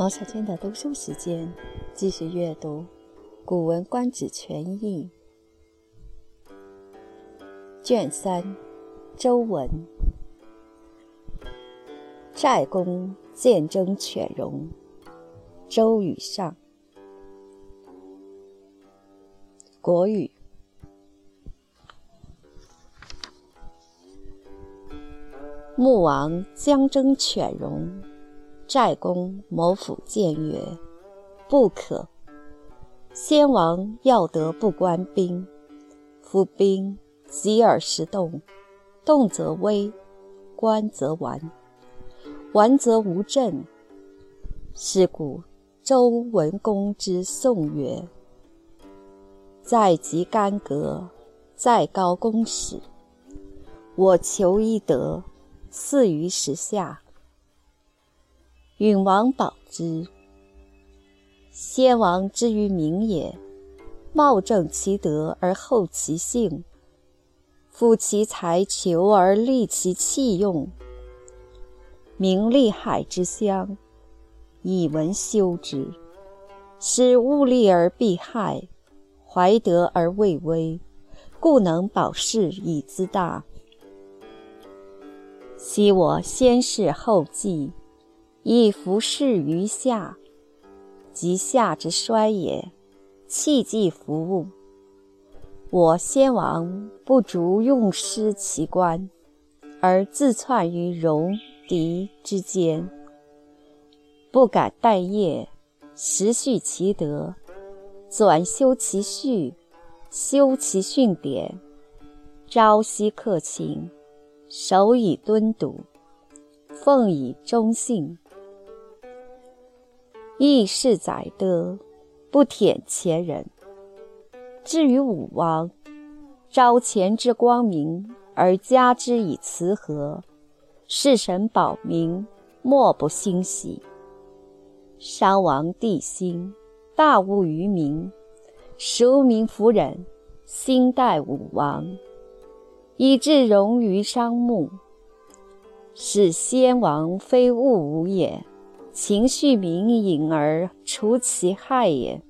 毛小娟的读书时间，继续阅读《古文观止全译》卷三，周文。寨公见征犬戎，周与上。国语。穆王将征犬戎。寨公谋府谏曰：“不可。先王要得不关兵，夫兵急而时动，动则危，关则完，完则无政。是故周文公之颂曰：‘在即干戈，在高公使。我求一得，似于时下。’”允王保之。先王之于民也，茂正其德而后其性，夫其才求而利其器用。名利害之乡，以文修之，使物利而避害，怀德而畏威，故能保世以资大。昔我先世后继。以服侍于夏，及夏之衰也。弃祭服务，我先王不足用师其官，而自窜于戎狄之间，不敢待业，实续其德，转修其序，修其训典，朝夕克勤，守以敦笃，奉以忠信。亦是载德，不舔前人。至于武王，朝前之光明，而加之以慈和，事神保民，莫不欣喜。商王帝辛，大恶于民，庶民弗忍，心待武王，以致戎于商墓，使先王非物无也。情绪明隐而除其害也。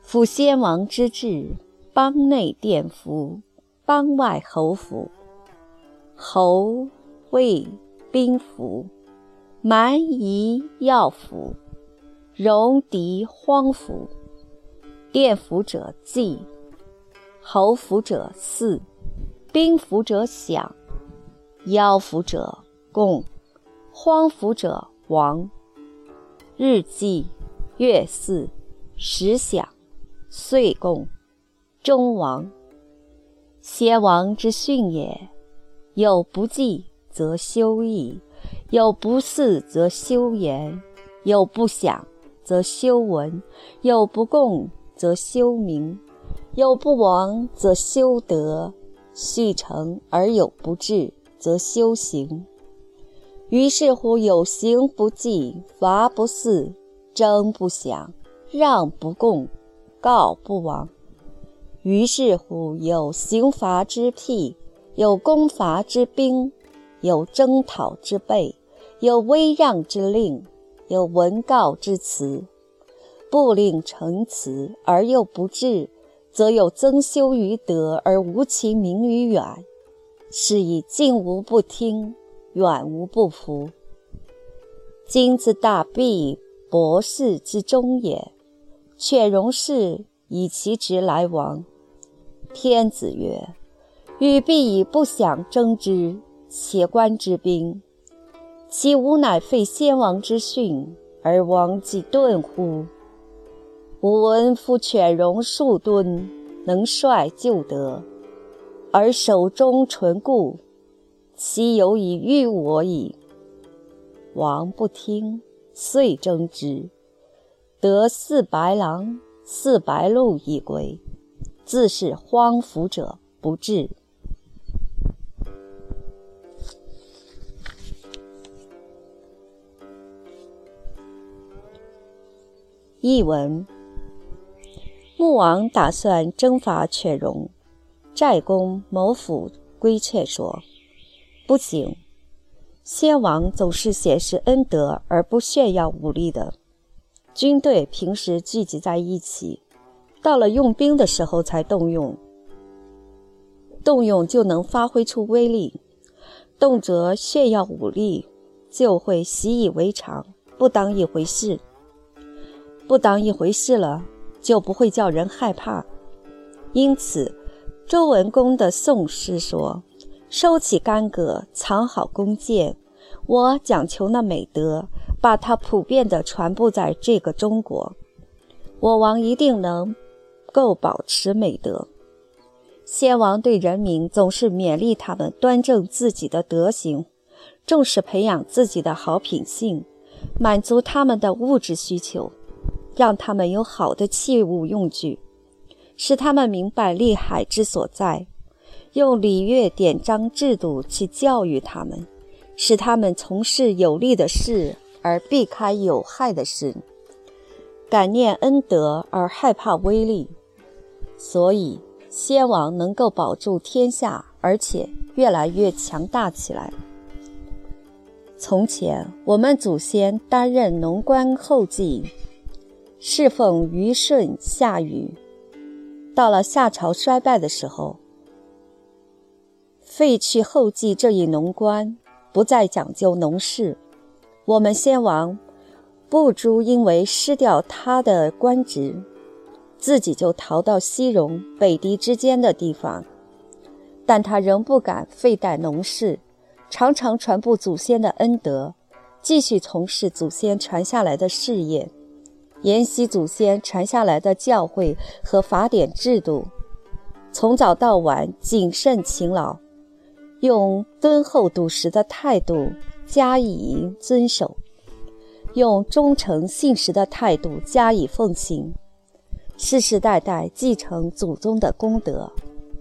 夫先王之治，邦内殿服，邦外侯服。侯卫兵服，蛮夷要服，戎狄荒服。殿服者祭，侯服者祀，兵服者享，妖服者。共荒服者亡，日祭，月祀，时享，岁贡，终亡。先王之训也。有不祭则修义，有不祀则修言，有不享则修文，有不共则修名，有不亡则修德。续成而有不至，则修行。于是乎，有刑不济，罚不肆，征不享，让不共，告不亡。于是乎，有刑罚之辟，有攻伐之兵，有征讨之备，有威让之令，有文告之辞。不令成辞而又不至，则有增修于德而无其名于远，是以近无不听。远无不服。今自大弊，博士之中也。犬戎氏以其职来往。天子曰：“欲必以不想征之，且观之兵，其无乃废先王之训，而王既顿乎？吾闻夫犬戎数吨，能率救德，而手中纯固。”其有以御我矣。王不听，遂征之，得四白狼、四白鹿以归。自是荒服者不至。译文：穆王打算征伐犬戎，寨公谋府规劝说。不行，先王总是显示恩德而不炫耀武力的。军队平时聚集在一起，到了用兵的时候才动用，动用就能发挥出威力。动辄炫耀武力，就会习以为常，不当一回事。不当一回事了，就不会叫人害怕。因此，周文公的宋诗说：“收起干戈，藏好弓箭。我讲求那美德。”把它普遍地传播在这个中国，我王一定能够保持美德。先王对人民总是勉励他们端正自己的德行，重视培养自己的好品性，满足他们的物质需求，让他们有好的器物用具，使他们明白利害之所在，用礼乐典章制度去教育他们，使他们从事有利的事。而避开有害的事，感念恩德而害怕威力，所以先王能够保住天下，而且越来越强大起来。从前我们祖先担任农官后继，侍奉虞舜、夏禹，到了夏朝衰败的时候，废去后继这一农官，不再讲究农事。我们先王不诛，因为失掉他的官职，自己就逃到西戎、北狄之间的地方。但他仍不敢废怠农事，常常传布祖先的恩德，继续从事祖先传下来的事业，沿袭祖先传下来的教诲和法典制度，从早到晚谨慎勤劳，用敦厚笃实的态度。加以遵守，用忠诚信实的态度加以奉行，世世代代继承祖宗的功德，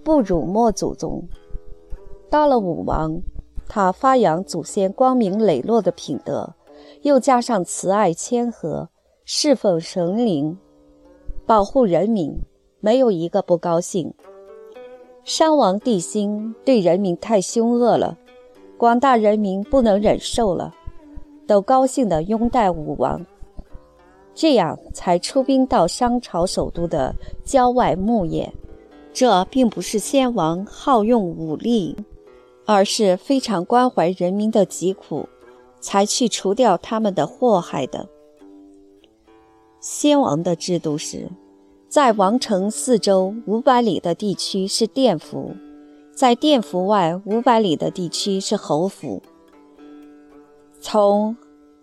不辱没祖宗。到了武王，他发扬祖先光明磊落的品德，又加上慈爱谦和，侍奉神灵，保护人民，没有一个不高兴。商王帝辛对人民太凶恶了。广大人民不能忍受了，都高兴地拥戴武王，这样才出兵到商朝首都的郊外牧野。这并不是先王好用武力，而是非常关怀人民的疾苦，才去除掉他们的祸害的。先王的制度是，在王城四周五百里的地区是甸府。在甸府外五百里的地区是侯府，从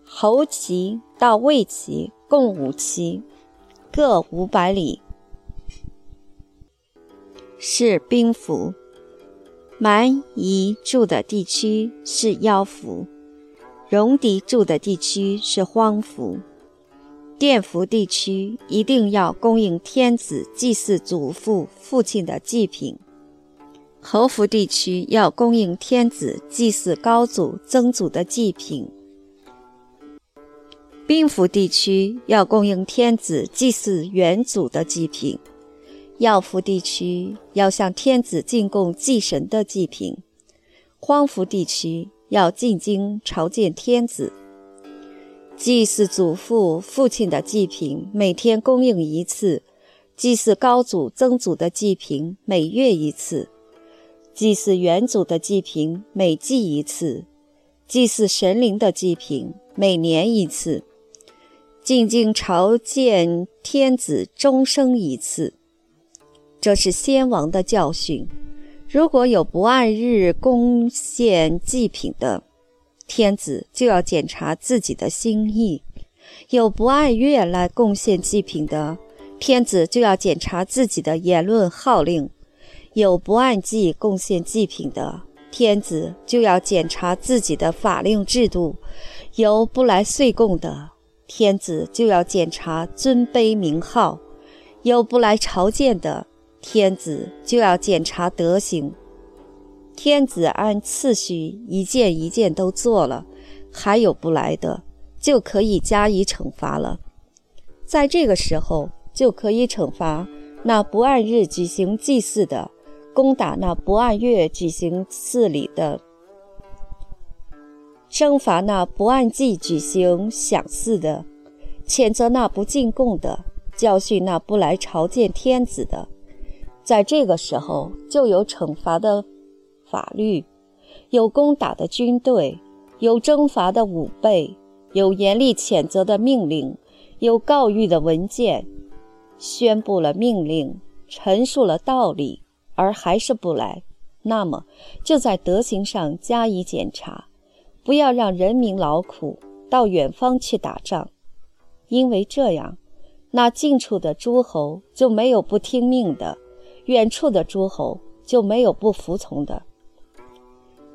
侯旗到魏旗共五旗，各五百里是兵符。蛮夷住的地区是妖符，戎狄住的地区是荒府。甸服地区一定要供应天子祭祀祖父父亲的祭品。侯府地区要供应天子祭祀高祖曾祖的祭品，兵府地区要供应天子祭祀元祖的祭品，药府地区要向天子进贡祭神的祭品，荒服地区要进京朝见天子，祭祀祖父父亲的祭品每天供应一次，祭祀高祖曾祖的祭品每月一次。祭祀元祖的祭品每祭一次，祭祀神灵的祭品每年一次，进京朝见天子终生一次。这是先王的教训。如果有不按日贡献祭品的，天子就要检查自己的心意；有不按月来贡献祭品的，天子就要检查自己的言论号令。有不按季贡献祭品的天子，就要检查自己的法令制度；有不来岁贡的天子，就要检查尊卑名号；有不来朝见的天子，就要检查德行。天子按次序一件一件都做了，还有不来的，就可以加以惩罚了。在这个时候，就可以惩罚那不按日举行祭祀的。攻打那不按月举行祀礼的，征伐那不按季举行享祀的，谴责那不进贡的，教训那不来朝见天子的。在这个时候，就有惩罚的法律，有攻打的军队，有征伐的武备，有严厉谴责的命令，有告谕的文件，宣布了命令，陈述了道理，而还是不来，那么就在德行上加以检查。不要让人民劳苦，到远方去打仗，因为这样，那近处的诸侯就没有不听命的，远处的诸侯就没有不服从的。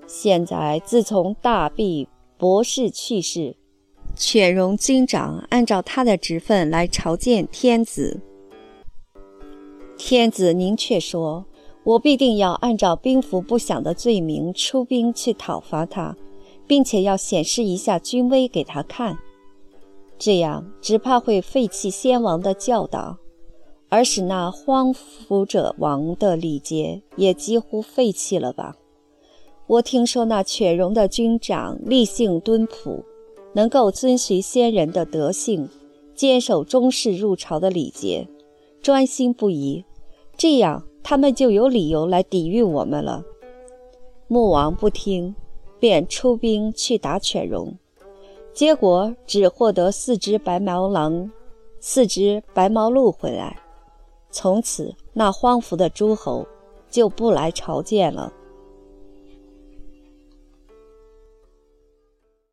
现在自从大毕博士去世，犬戎军长按照他的职分来朝见天子，天子您却说，我必定要按照兵符不响的罪名出兵去讨伐他。并且要显示一下军威给他看，这样只怕会废弃先王的教导，而使那荒服者王的礼节也几乎废弃了吧？我听说那犬戎的军长立性敦朴，能够遵循先人的德性，坚守中式入朝的礼节，专心不移，这样他们就有理由来抵御我们了。穆王不听。便出兵去打犬戎，结果只获得四只白毛狼、四只白毛鹿回来。从此，那荒服的诸侯就不来朝见了。